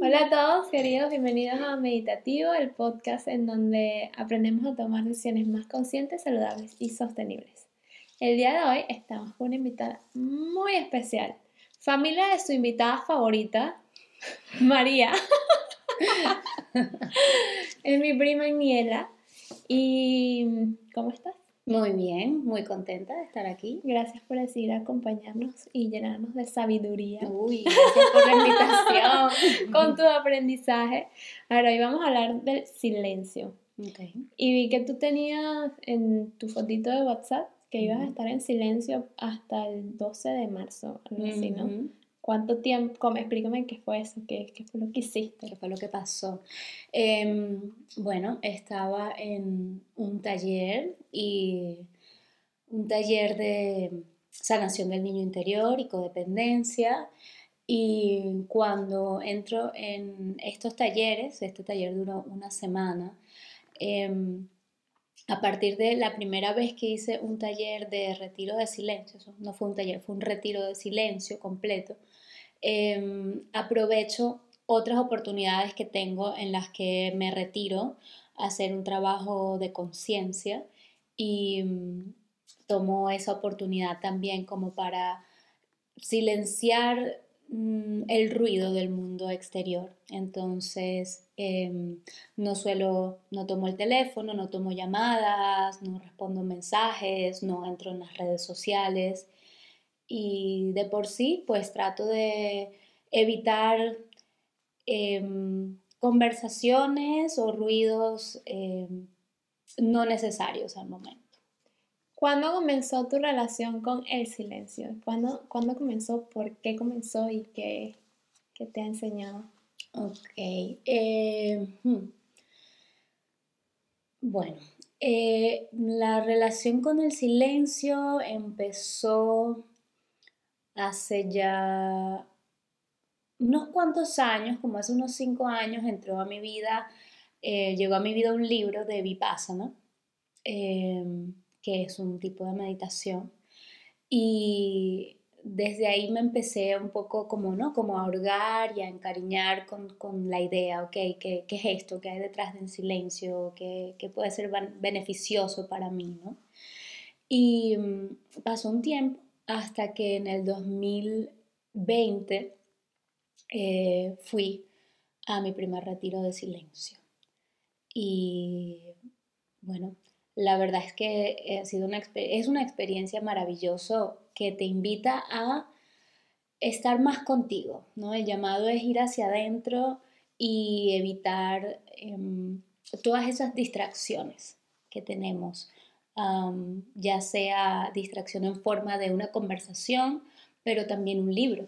Hola a todos, queridos, bienvenidos a Meditativo, el podcast en donde aprendemos a tomar decisiones más conscientes, saludables y sostenibles. El día de hoy estamos con una invitada muy especial, familia de su invitada favorita, María. es mi prima Aniela. ¿Y cómo estás? Muy bien, muy contenta de estar aquí. Gracias por decidir acompañarnos y llenarnos de sabiduría. Uy, gracias por la invitación. con tu aprendizaje. Ahora, hoy vamos a hablar del silencio. Okay. Y vi que tú tenías en tu fotito de WhatsApp que ibas a estar en silencio hasta el 12 de marzo, algo así, ¿no? ¿Cuánto tiempo? Explícame qué fue eso, qué, qué, fue lo que hiciste. ¿Qué fue lo que pasó? Em, bueno, estaba en un taller y un taller de sanación del niño interior y codependencia. Y cuando entro en estos talleres, este taller duró una semana, em, a partir de la primera vez que hice un taller de retiro de silencio, no fue un taller, fue un retiro de silencio completo, Em, aprovecho otras oportunidades que tengo en las que me retiro a hacer un trabajo de conciencia y mm, tomo esa oportunidad también como para silenciar mm, el ruido del mundo exterior. Entonces, em, no suelo, no tomo el teléfono, no tomo llamadas, no respondo mensajes, no entro en las redes sociales y de por sí pues trato de evitar em, conversaciones o ruidos em, no necesarios al momento. ¿Cuándo comenzó tu relación con el silencio? ¿Cuándo, comenzó? ¿Por qué comenzó? ¿Y qué, te ha enseñado? Ok. Em, hmm. Bueno, eh, la relación con el silencio empezó hace ya unos cuantos años, como hace unos cinco años, entró a mi vida, eh, llegó a mi vida un libro de Vipassana, em, que es un tipo de meditación. Y desde ahí me empecé un poco como, ¿no? Como a hurgar y a encariñar con, la idea, ok, ¿qué, ¿qué, es esto? ¿Qué hay detrás del silencio? ¿Qué, qué puede ser beneficioso para mí, ¿no? Y mm, pasó un tiempo hasta que en el 2020 eh, fui a mi primer retiro de silencio. Y bueno, la verdad es que ha sido una, es una experiencia maravillosa que te invita a estar más contigo, ¿no? El llamado es ir hacia adentro y evitar em, todas esas distracciones que tenemos ya sea distracción en forma de una conversación, pero también un libro.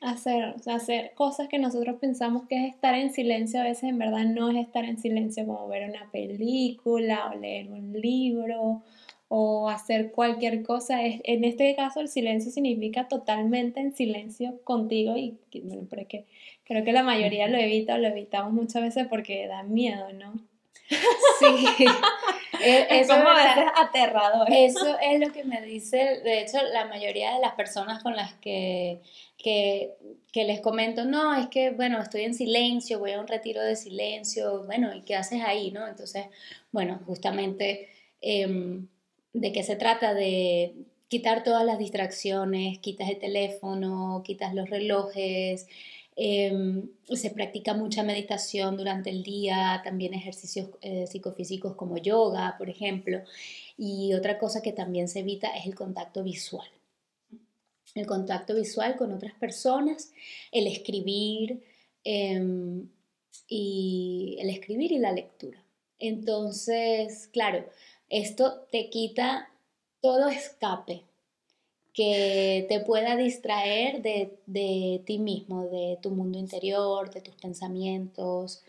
Hacer, hacer cosas que nosotros pensamos que es estar en silencio, a veces en verdad no es estar en silencio como ver una película o leer un libro o hacer cualquier cosa. en este caso el silencio significa totalmente en silencio contigo y bueno, pero que creo que la mayoría lo evita o lo evitamos muchas veces porque da miedo, ¿no? Sí, e, eso es, como aterrador. Eso es lo que me dice, de hecho, la mayoría de las personas con las que, que, les comento, no, es que, bueno, estoy en silencio, voy a un retiro de silencio, bueno, ¿y qué haces ahí, no? Entonces, bueno, justamente, em, ¿de qué se trata? De quitar todas las distracciones, quitas el teléfono, quitas los relojes, Em, se practica mucha meditación durante el día, también ejercicios eh, psicofísicos como yoga, por ejemplo. Y otra cosa que también se evita es el contacto visual. El contacto visual con otras personas, el escribir em, y el escribir y la lectura. Entonces, claro, esto te quita todo escape, que te pueda distraer de, ti mismo, de tu mundo interior, de tus pensamientos.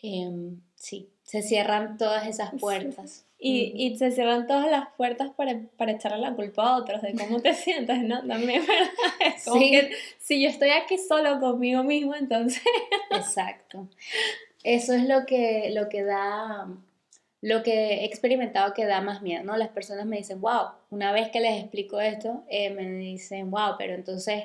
Em, sí, se cierran todas esas puertas. Y, se cierran todas las puertas para, para, echarle la culpa a otros de cómo te sientes, ¿no? También, ¿verdad? Es como que si yo estoy aquí solo conmigo mismo, entonces... Exacto. Eso es lo que, lo que da lo que he experimentado que da más miedo, ¿no? Las personas me dicen, wow, una vez que les explico esto, eh, me dicen, wow, pero entonces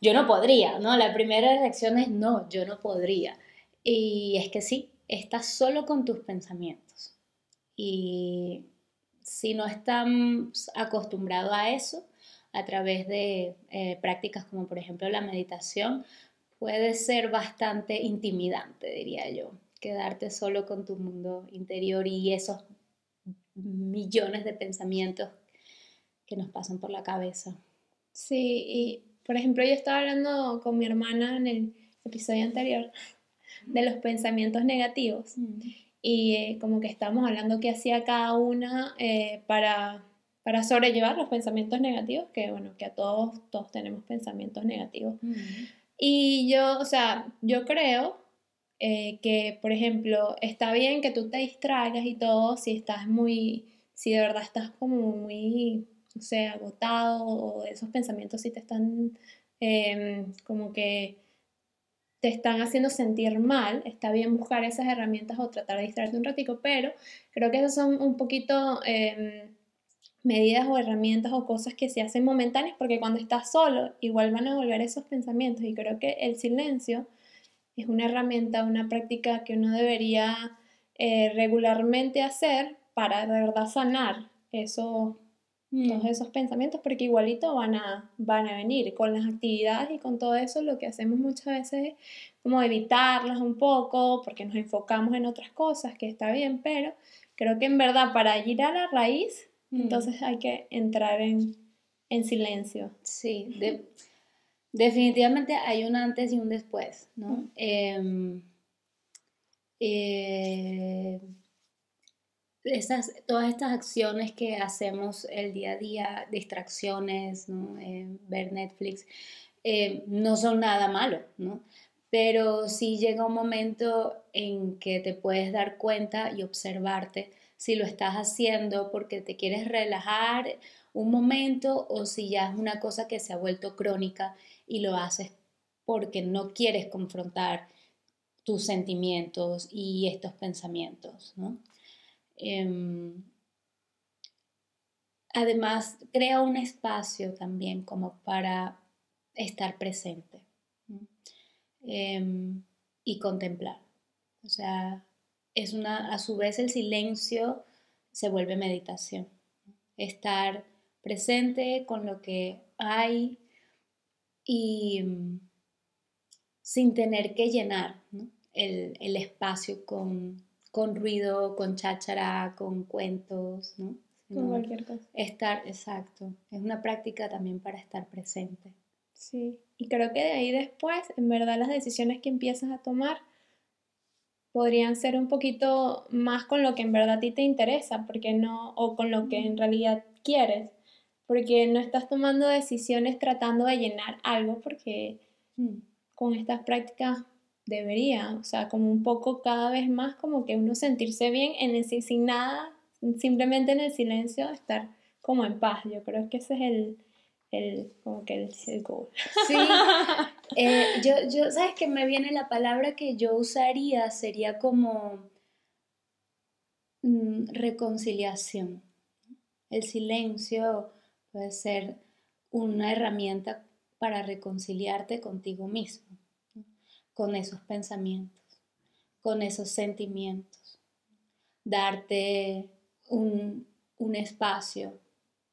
yo no podría, ¿no? La primera reacción es, no, yo no podría. Y es que sí, estás solo con tus pensamientos. Y si no estás acostumbrado a eso, a través de eh, prácticas como por ejemplo la meditación, puede ser bastante intimidante, diría yo quedarte solo con tu mundo interior y esos millones de pensamientos que nos pasan por la cabeza. Sí, y por ejemplo yo estaba hablando con mi hermana en el episodio anterior de los pensamientos negativos mm. y eh, como que estábamos hablando qué hacía cada una eh, para, para sobrellevar los pensamientos negativos, que bueno, que a todos, todos tenemos pensamientos negativos. Mm. Y yo, o sea, yo creo eh, que, por ejemplo, está bien que tú te distraigas y todo si estás muy, si de verdad estás como muy, no sé, agotado o esos pensamientos si te están em, como que te están haciendo sentir mal, está bien buscar esas herramientas o tratar de distraerte un ratico, pero creo que esas son un poquito em, medidas o herramientas o cosas que se hacen momentáneas porque cuando estás solo igual van a volver esos pensamientos y creo que el silencio es una herramienta, una práctica que uno debería eh, regularmente hacer para de verdad sanar eso, mm. todos esos pensamientos, porque igualito van a, van a venir con las actividades y con todo eso, lo que hacemos muchas veces es como evitarlas un poco, porque nos enfocamos en otras cosas, que está bien, pero creo que en verdad para ir a la raíz, mm. entonces hay que entrar en, en silencio. Sí, de, Definitivamente hay un antes y un después, ¿no? Em, eh, todas estas acciones que hacemos el día a día, distracciones, ¿no? Eh, ver Netflix, eh, no son nada malo, ¿no? Pero sí llega un momento en que te puedes dar cuenta y observarte si lo estás haciendo porque te quieres relajar un momento o si ya es una cosa que se ha vuelto crónica y lo haces porque no quieres confrontar tus sentimientos y estos pensamientos. Em, además, crea un espacio también como para estar presente em, y contemplar. O sea, es una, a su vez el silencio se vuelve meditación. Estar presente con lo que hay, y mm, sin tener que llenar el, espacio con, ruido, con cháchara, con cuentos, ¿no? Con cualquier cosa. Estar, exacto. Es una práctica también para estar presente. Sí, y creo que de ahí después, en verdad, las decisiones que empiezas a tomar podrían ser un poquito más con lo que en verdad a ti te interesa, porque no, o con lo que en realidad quieres, porque no estás tomando decisiones tratando de llenar algo, porque mm, con estas prácticas debería, o sea, como un poco cada vez más como que uno sentirse bien en el, sin nada, simplemente en el silencio, estar como en paz. Yo creo que ese es el, el como que el, el goal. Sí, eh, yo, yo, ¿sabes que me viene la palabra que yo usaría? Sería como mm, reconciliación. El silencio puede ser una herramienta para reconciliarte contigo mismo, con esos pensamientos, con esos sentimientos, darte un, espacio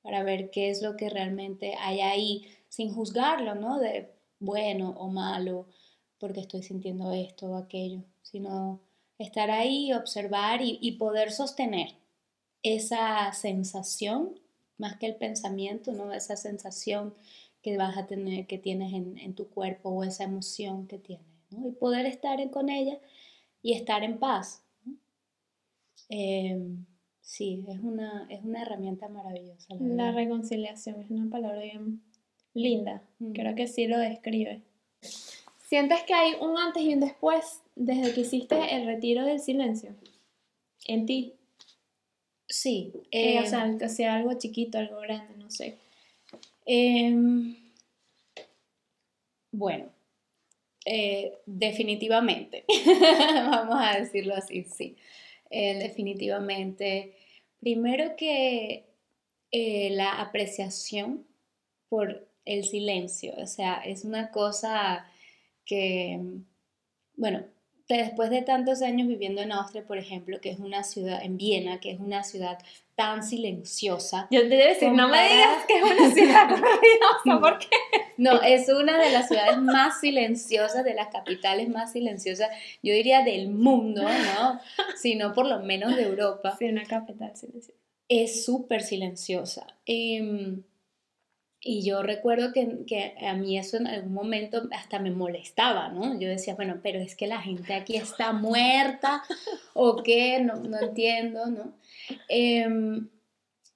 para ver qué es lo que realmente hay ahí, sin juzgarlo, ¿no? De bueno o malo, porque estoy sintiendo esto o aquello, sino estar ahí, observar y poder sostener esa sensación más que el pensamiento, ¿no? Esa sensación que vas a tener, que tienes en, tu cuerpo o esa emoción que tienes, ¿no? Y poder estar con ella y estar en paz. Em, sí, es una, es una herramienta maravillosa. La, reconciliación es una palabra bien linda, mm. creo que sí lo describe. ¿Sientes que hay un antes y un después desde que hiciste el retiro del silencio en ti? Sí. Eh, o sea, que sea algo chiquito, algo grande, no sé. Em, bueno, eh, definitivamente, vamos a decirlo así, sí. eh, definitivamente. Primero que eh, la apreciación por el silencio, o sea, es una cosa que, bueno, después de tantos años viviendo en Austria, por ejemplo, que es una ciudad, en Viena, que es una ciudad tan silenciosa. Yo te debo decir, no me digas que es una ciudad ruidosa, ¿por qué? No, es una de las ciudades más silenciosas, de las capitales más silenciosas, yo diría del mundo, ¿no? Si no por lo menos de Europa. Sí, una capital silenciosa. Es súper silenciosa. Em, y yo recuerdo que, que, a mí eso en algún momento hasta me molestaba, ¿no? Yo decía, bueno, pero es que la gente aquí está muerta o qué, no, no entiendo, ¿no? Em,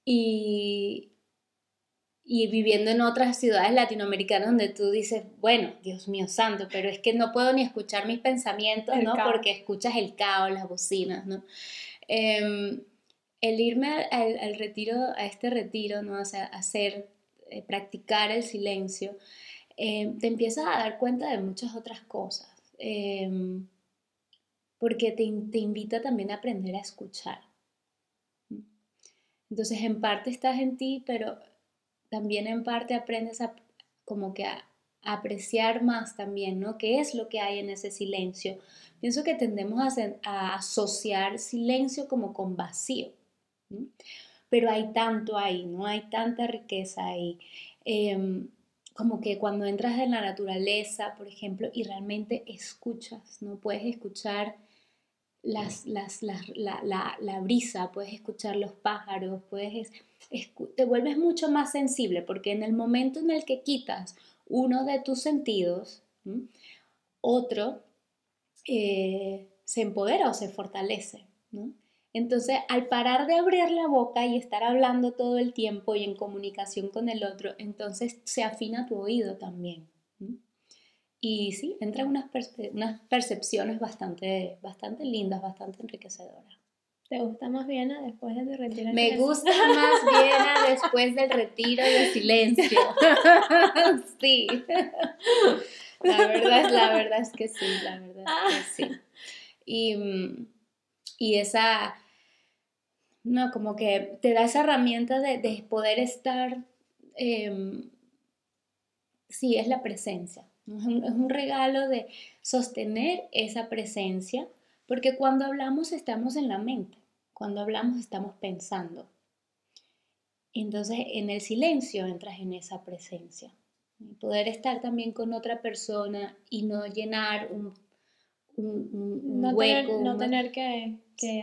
y, y viviendo en otras ciudades latinoamericanas donde tú dices, bueno, Dios mío santo, pero es que no puedo ni escuchar mis pensamientos, ¿no? Porque escuchas el caos, las bocinas, ¿no? Em, el irme al, al, retiro, a este retiro, ¿no? O sea, hacer eh, practicar el silencio, eh, te empiezas a dar cuenta de muchas otras cosas, em, porque te, te, invita también a aprender a escuchar. Entonces, en parte estás en ti, pero también en parte aprendes a como que a, apreciar más también, ¿no? ¿Qué es lo que hay en ese silencio? Pienso que tendemos a, a asociar silencio como con vacío pero hay tanto ahí, ¿no? Hay tanta riqueza ahí. Em, como que cuando entras en la naturaleza, por ejemplo, y realmente escuchas, ¿no? Puedes escuchar las, las, la, la, brisa, puedes escuchar los pájaros, puedes, te vuelves mucho más sensible, porque en el momento en el que quitas uno de tus sentidos, otro eh, se empodera o se fortalece, ¿no? Entonces, al parar de abrir la boca y estar hablando todo el tiempo y en comunicación con el otro, entonces se afina tu oído también. Y sí, entran unas, unas percepciones bastante, bastante lindas, bastante enriquecedoras. ¿Te gusta más Viena después del retiro? Me gusta más Viena después del retiro de silencio. sí. La verdad, es, la verdad es que sí, la verdad es que sí. Y mm, y esa, no, como que te da esa herramienta de, poder estar, em, sí, es la presencia, es, un, regalo de sostener esa presencia, porque cuando hablamos estamos en la mente, cuando hablamos estamos pensando. Entonces en el silencio entras en esa presencia. Poder estar también con otra persona y no llenar un no hueco. Tener, no tener que,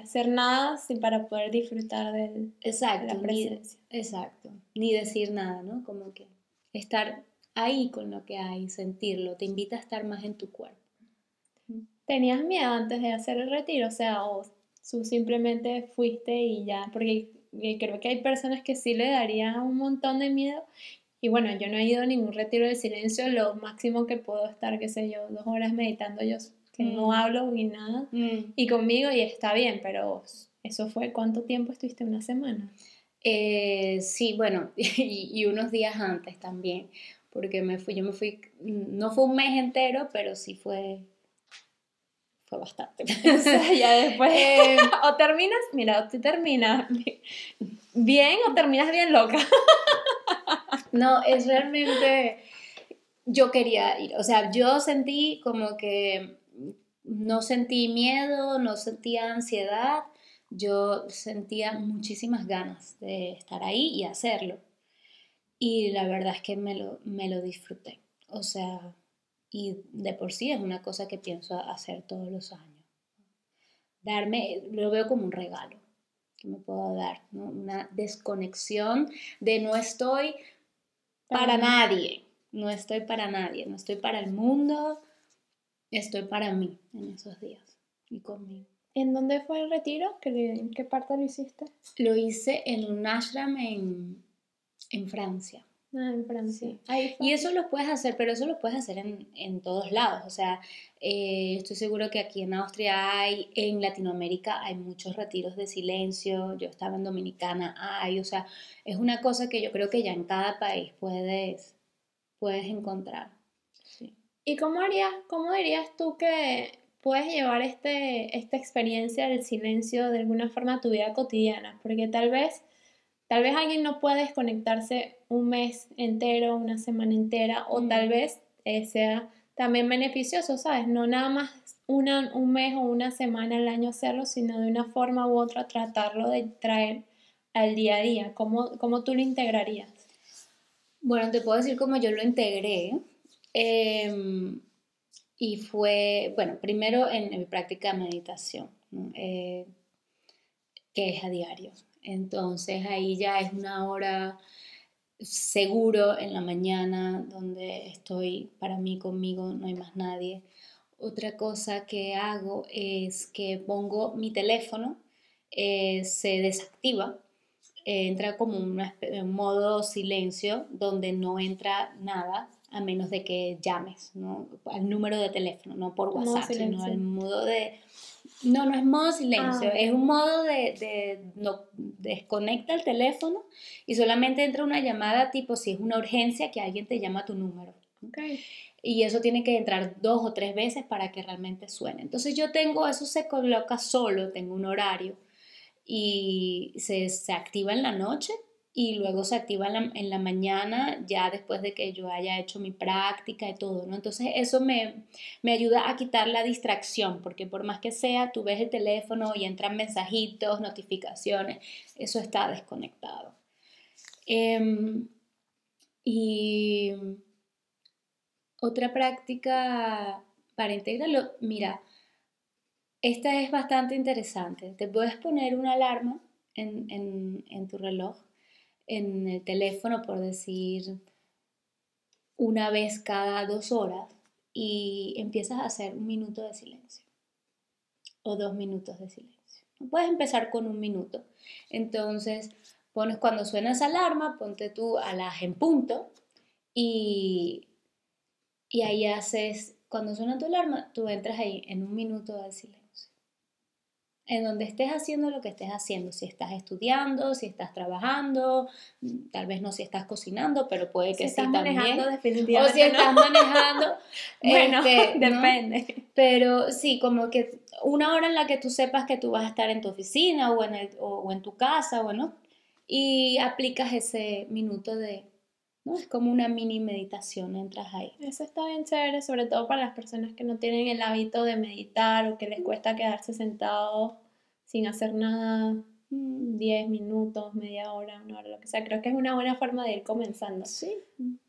hacer nada sin para poder disfrutar del, exacto, de la presencia. Ni, exacto, ni decir nada, ¿no? Como que estar ahí con lo que hay, sentirlo, te invita a estar más en tu cuerpo. ¿Tenías miedo antes de hacer el retiro? O sea, o tú simplemente fuiste y ya, porque creo que hay personas que sí le daría un montón de miedo. Y bueno, yo no he ido a ningún retiro de silencio, lo máximo que puedo estar, qué sé yo, dos horas meditando yo que no mm. hablo ni nada, mm. y conmigo y está bien, pero eso fue, ¿cuánto tiempo estuviste? ¿Una semana? Eh, sí, bueno, y, unos días antes también, porque me fui, yo me fui, no fue un mes entero, pero sí fue, fue bastante. o sea, ya después, eh, o terminas, mira, o tú terminas bien o terminas bien loca. no, es realmente, yo quería ir, o sea, yo sentí como que no sentí miedo, no sentía ansiedad, yo sentía muchísimas ganas de estar ahí y hacerlo. Y la verdad es que me lo, me lo disfruté. O sea, y de por sí es una cosa que pienso hacer todos los años. Darme, lo veo como un regalo que me puedo dar, una desconexión de no estoy para nadie, no estoy para nadie, no estoy para el mundo, estoy para mí en esos días y conmigo. ¿En dónde fue el retiro? ¿En qué parte lo hiciste? Lo hice en un ashram en, en Francia. Ah, en Francia. Y eso lo puedes hacer, pero eso lo puedes hacer en, en todos lados. O sea, eh, estoy seguro que aquí en Austria hay, en Latinoamérica hay muchos retiros de silencio. Yo estaba en Dominicana, hay. O sea, es una cosa que yo creo que ya en cada país puedes, puedes encontrar. ¿Y cómo harías, cómo dirías tú que, puedes llevar este, esta experiencia del silencio de alguna forma a tu vida cotidiana, porque tal vez, tal vez alguien no puede desconectarse un mes entero, una semana entera, o tal vez eh, sea también beneficioso, ¿sabes? No nada más una, un mes o una semana al año hacerlo, sino de una forma u otra tratarlo de traer al día a día. ¿Cómo, cómo tú lo integrarías? Bueno, te puedo decir cómo yo lo integré. Em, y fue, bueno, primero en, mi práctica de meditación, eh, que es a diario. Entonces ahí ya es una hora seguro en la mañana donde estoy para mí conmigo, no hay más nadie. Otra cosa que hago es que pongo mi teléfono, eh, se desactiva, entra como un modo silencio donde no entra nada a menos de que llames, ¿no? Al número de teléfono, no por WhatsApp, sino al modo de... No, no es modo silencio, ah, es un modo de, de, no, desconecta el teléfono y solamente entra una llamada tipo si es una urgencia que alguien te llama a tu número. Okay. Y eso tiene que entrar dos o tres veces para que realmente suene. Entonces yo tengo, eso se coloca solo, tengo un horario y se, se activa en la noche y luego se activa en la, mañana ya después de que yo haya hecho mi práctica y todo, ¿no? Entonces eso me, me, ayuda a quitar la distracción, porque por más que sea, tú ves el teléfono y entran mensajitos, notificaciones, eso está desconectado. Em, y otra práctica para integrarlo, mira, esta es bastante interesante. Te puedes poner una alarma en, en, en tu reloj en el teléfono, por decir, una vez cada dos horas y empiezas a hacer un minuto de silencio o dos minutos de silencio. Puedes empezar con un minuto. Entonces, pones cuando suena esa alarma, ponte tú a las en punto y, y ahí haces, cuando suena tu alarma, tú entras ahí en un minuto de silencio en donde estés haciendo lo que estés haciendo, si estás estudiando, si estás trabajando, tal vez no si estás cocinando, pero puede que sí también. o si estás manejando. bueno, este, depende. Pero sí, como que una hora en la que tú sepas que tú vas a estar en tu oficina o en, el, o, en tu casa, bueno, y aplicas ese minuto de, ¿no? Es como una mini meditación, entras ahí. Eso está bien chévere, sobre todo para las personas que no tienen el hábito de meditar o que les cuesta quedarse sentados sin hacer nada 10 mm, minutos, media hora, una hora, lo que sea. Creo que es una buena forma de ir comenzando. Sí,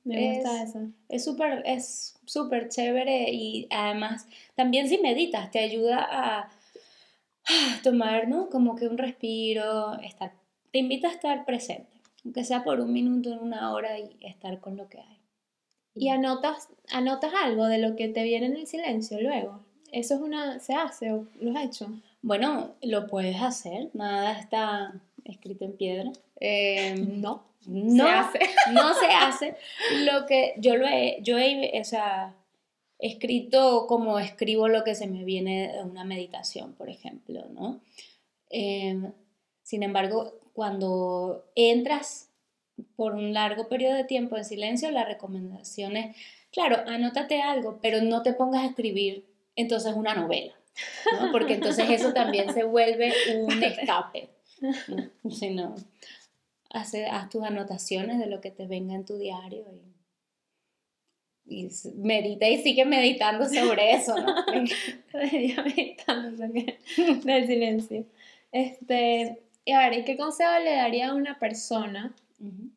me gusta eso. Es súper es súper chévere y además también si meditas te ayuda a, tomar, ¿no? Como que un respiro, estar, te invita a estar presente aunque sea por un minuto, en una hora y estar con lo que hay. Y anotas, anotas algo de lo que te viene en el silencio luego. Eso es una, se hace o lo has hecho. Bueno, lo puedes hacer, nada está escrito en piedra. Em, no, no se hace. no se hace. Lo que yo lo he, yo he, o sea, escrito como escribo lo que se me viene de una meditación, por ejemplo, ¿no? Em, sin embargo, cuando entras por un largo periodo de tiempo en silencio, la recomendación es, claro, anótate algo, pero no te pongas a escribir entonces una novela, porque entonces eso también se vuelve un escape. ¿no? haz, tus anotaciones de lo que te venga en tu diario y, medita y sigue meditando sobre eso, ¿no? meditando sobre el silencio. Este, y a ver, ¿y qué consejo le daría a una persona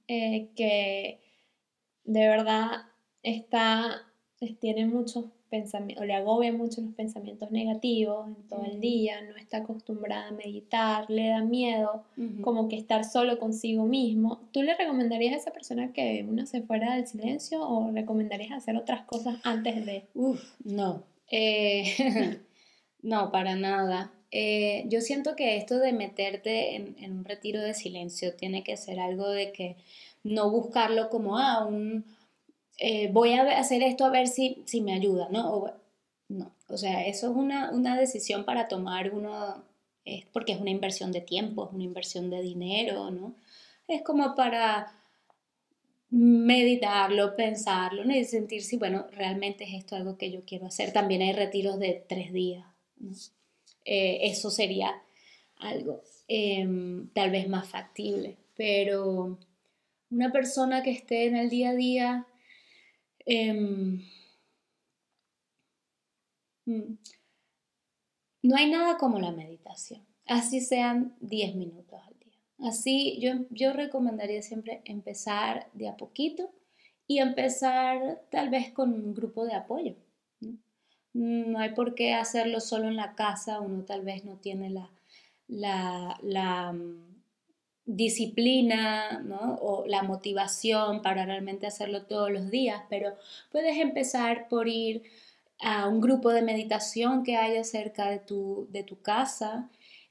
eh, que de verdad está, tiene muchos pensamientos, o le agobia mucho los pensamientos negativos en todo el día, no está acostumbrada a meditar, le da miedo como que estar solo consigo mismo? ¿Tú le recomendarías a esa persona que uno se fuera del silencio o recomendarías hacer otras cosas antes de? Uf, no. Eh, no, para nada. Eh, yo siento que esto de meterte en, un retiro de silencio tiene que ser algo de que no buscarlo como, ah, un, eh, voy a hacer esto a ver si, si me ayuda, ¿no? O, no, o sea, eso es una, una decisión para tomar uno, porque es una inversión de tiempo, es una inversión de dinero, ¿no? Es como para meditarlo, pensarlo ¿no? y sentir si, bueno, realmente es esto algo que yo quiero hacer. También hay retiros de tres días Eh, eso sería algo em, tal vez más factible, pero una persona que esté en el día a día, em, mm, no hay nada como la meditación, así sean 10 minutos al día. Así yo, yo recomendaría siempre empezar de a poquito y empezar tal vez con un grupo de apoyo. No, hay por qué hacerlo solo en la casa, uno tal vez no tiene la, la, mm, disciplina o la motivación para realmente hacerlo todos los días, pero puedes empezar por ir a un grupo de meditación que haya cerca de tu, de tu casa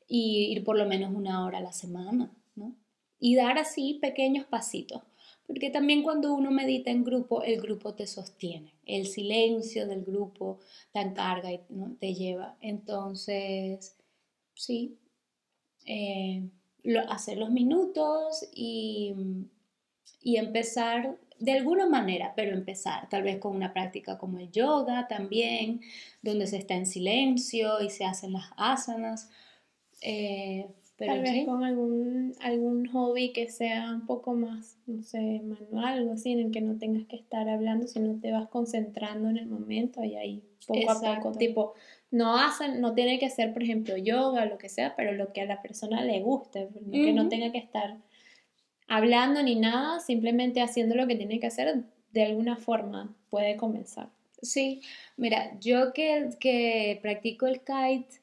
y ir por lo menos una hora a la semana, Y dar así pequeños pasitos. Porque también cuando uno medita en grupo, el grupo te sostiene. El silencio del grupo te encarga y te lleva. Entonces, sí, eh, hacer los minutos y, y empezar de alguna manera, pero empezar tal vez con una práctica como el yoga también, donde se está en silencio y se hacen las asanas. Eh, Tal vez con algún, algún hobby que sea un poco más, no sé, manual, algo así, en el que no tengas que estar hablando, sino te vas concentrando en el momento y ahí poco a poco, tipo, no hacen, no tiene que ser, por ejemplo, yoga o lo que sea, pero lo que a la persona le guste, que no tenga que estar hablando ni nada, simplemente haciendo lo que tiene que hacer, de alguna forma puede comenzar. Sí, mira, yo que, que practico el kite,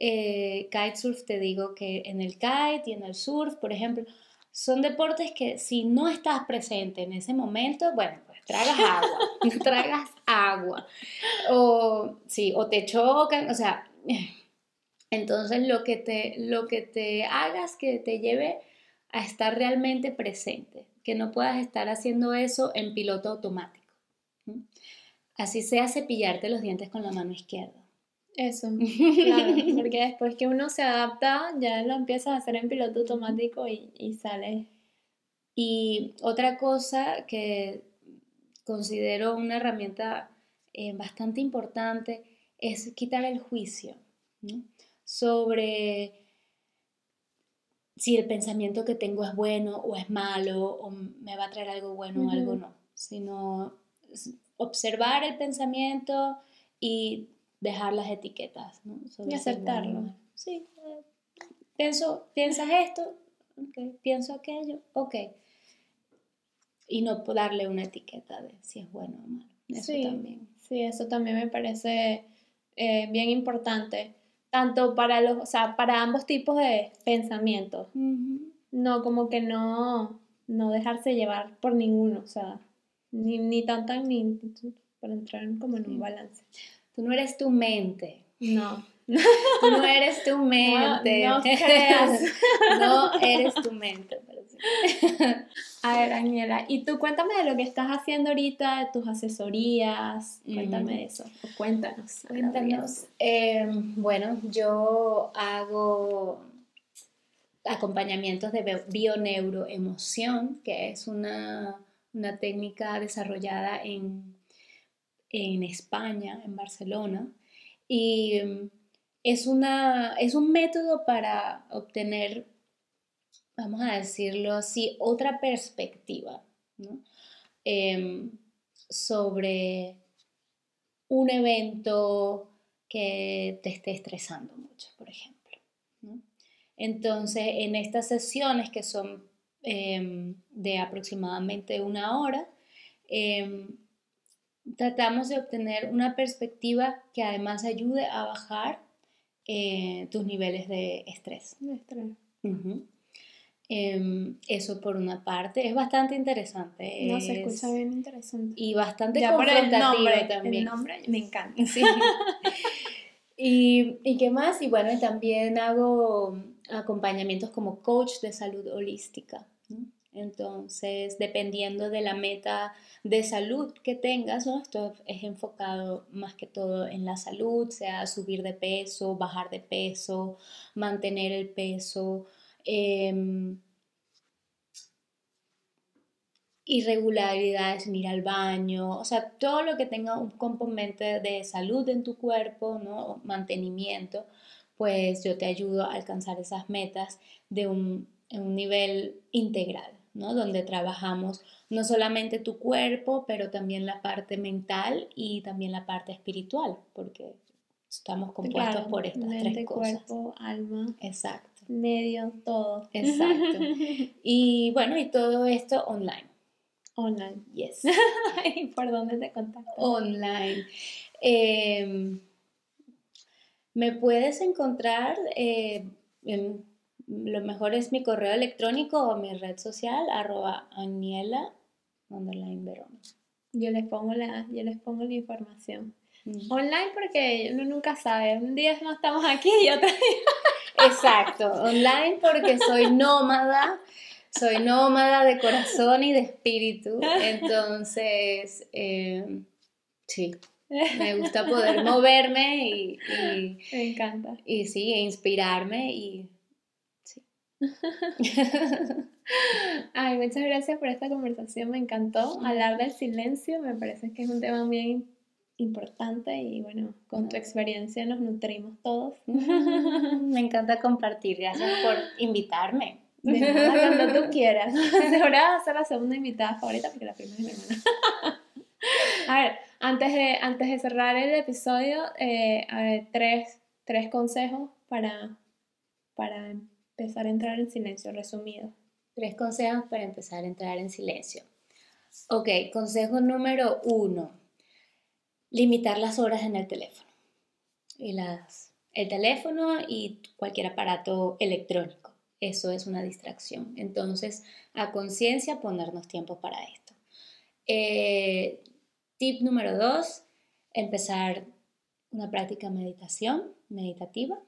eh, kitesurf, te digo que en el kite y en el surf, por ejemplo, son deportes que si no estás presente en ese momento, bueno, pues tragas agua, tragas agua, o, sí, o te chocan, o sea, entonces lo que te, lo que te hagas que te lleve a estar realmente presente, que no puedas estar haciendo eso en piloto automático. Así sea cepillarte los dientes con la mano izquierda. Eso, claro, porque después que uno se adapta, ya lo empiezas a hacer en piloto automático y, y sale. Y otra cosa que considero una herramienta eh, bastante importante es quitar el juicio sobre si el pensamiento que tengo es bueno o es malo o me va a traer algo bueno o algo no, sino observar el pensamiento y dejar las etiquetas, ¿no? y aceptarlo. Sí, pienso, piensas esto, pienso aquello, ok. Y no darle una etiqueta de si es bueno o malo. Eso sí, también. Sí, eso también me parece eh, bien importante, tanto para los, o sea, para ambos tipos de pensamientos. No, como que no, no dejarse llevar por ninguno, o sea, ni, ni tanto ni para entrar como en un balance. Tú no eres tu mente. No. Tú no eres tu mente. No, creas. no eres tu mente. A ver, Daniela, y tú cuéntame de lo que estás haciendo ahorita, de tus asesorías. Cuéntame de eso. cuéntanos. Cuéntanos. Em, bueno, yo hago acompañamientos de bioneuroemoción, que es una, una técnica desarrollada en en España, en Barcelona, y mm, es, una, es un método para obtener, vamos a decirlo así, otra perspectiva em, sobre un evento que te esté estresando mucho, por ejemplo. Entonces, en estas sesiones que son em, de aproximadamente una hora, em, tratamos de obtener una perspectiva que además ayude a bajar eh, tus niveles de estrés. Em, eso por una parte es bastante interesante. No, se escucha bien interesante. Y bastante ya confrontativo también. El nombre me encanta. Sí. y, y, qué más? Y bueno, también hago acompañamientos como coach de salud holística. Entonces, dependiendo de la meta de salud que tengas, esto es enfocado más que todo en la salud, sea subir de peso, bajar de peso, mantener el peso. Em, irregularidades ir al baño, o sea, todo lo que tenga un componente de salud en tu cuerpo, ¿no? mantenimiento, pues yo te ayudo a alcanzar esas metas de un nivel integral, ¿no? Donde trabajamos no solamente tu cuerpo, pero también la parte mental y también la parte espiritual, porque estamos compuestos por estas tres cosas. cuerpo, alma. Exacto. Medio, todo. Exacto. Y bueno, y todo esto online. Online. Yes. ¿Y por dónde te contactas? Online. Em, me puedes encontrar, eh, en, lo mejor es mi correo electrónico o mi red social, arroba Aniela, underline Verona. Yo les pongo la, yo les pongo la información. Online porque uno nunca sabe, un día no estamos aquí y otro día... Exacto, online porque soy nómada, soy nómada de corazón y de espíritu, entonces, eh, sí, me gusta poder moverme y, Me encanta. Y sí, inspirarme y... Ay, muchas gracias por esta conversación, me encantó. Hablar del silencio me parece que es un tema bien importante y bueno, con tu experiencia nos nutrimos todos. Me encanta compartir, gracias por invitarme. De nada, cuando tú quieras. Ahora vas a ser la segunda invitada favorita porque la primera es mi hermana. A ver, antes de, antes de cerrar el episodio, eh, tres, tres consejos para, para empezar a entrar en silencio, resumido. Tres consejos para empezar a entrar en silencio. Ok, consejo número uno limitar las horas en el teléfono. Y las, el teléfono y cualquier aparato electrónico. Eso es una distracción. Entonces, a conciencia ponernos tiempo para esto. Eh, tip número dos, empezar una práctica meditación, meditativa.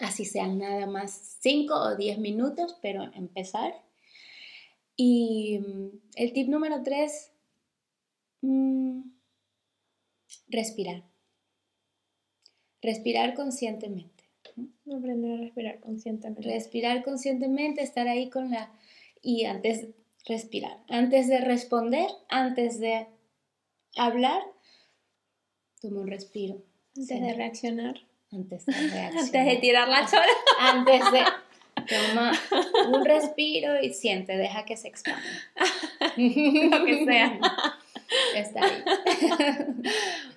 Así sean nada más 5 o 10 minutos, pero empezar. Y mm, el tip número tres, mm, respirar. Respirar conscientemente. Aprender a respirar conscientemente. Respirar conscientemente, estar ahí con la... Y antes, respirar. Antes de responder, antes de hablar, toma un respiro. Antes de reaccionar. Antes de reaccionar. antes de tirar la chora. Antes de... Toma un respiro y siente, deja que se expanda. Lo que sea. Está ahí.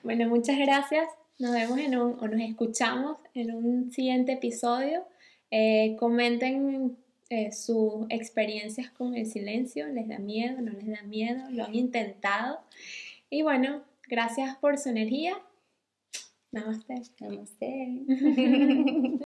bueno, muchas gracias. Nos vemos en un, o nos escuchamos en un siguiente episodio. Eh, comenten eh, sus experiencias con el silencio. ¿Les da miedo? ¿No les da miedo? ¿Lo han intentado? Y bueno, gracias por su energía. Namaste. Namaste.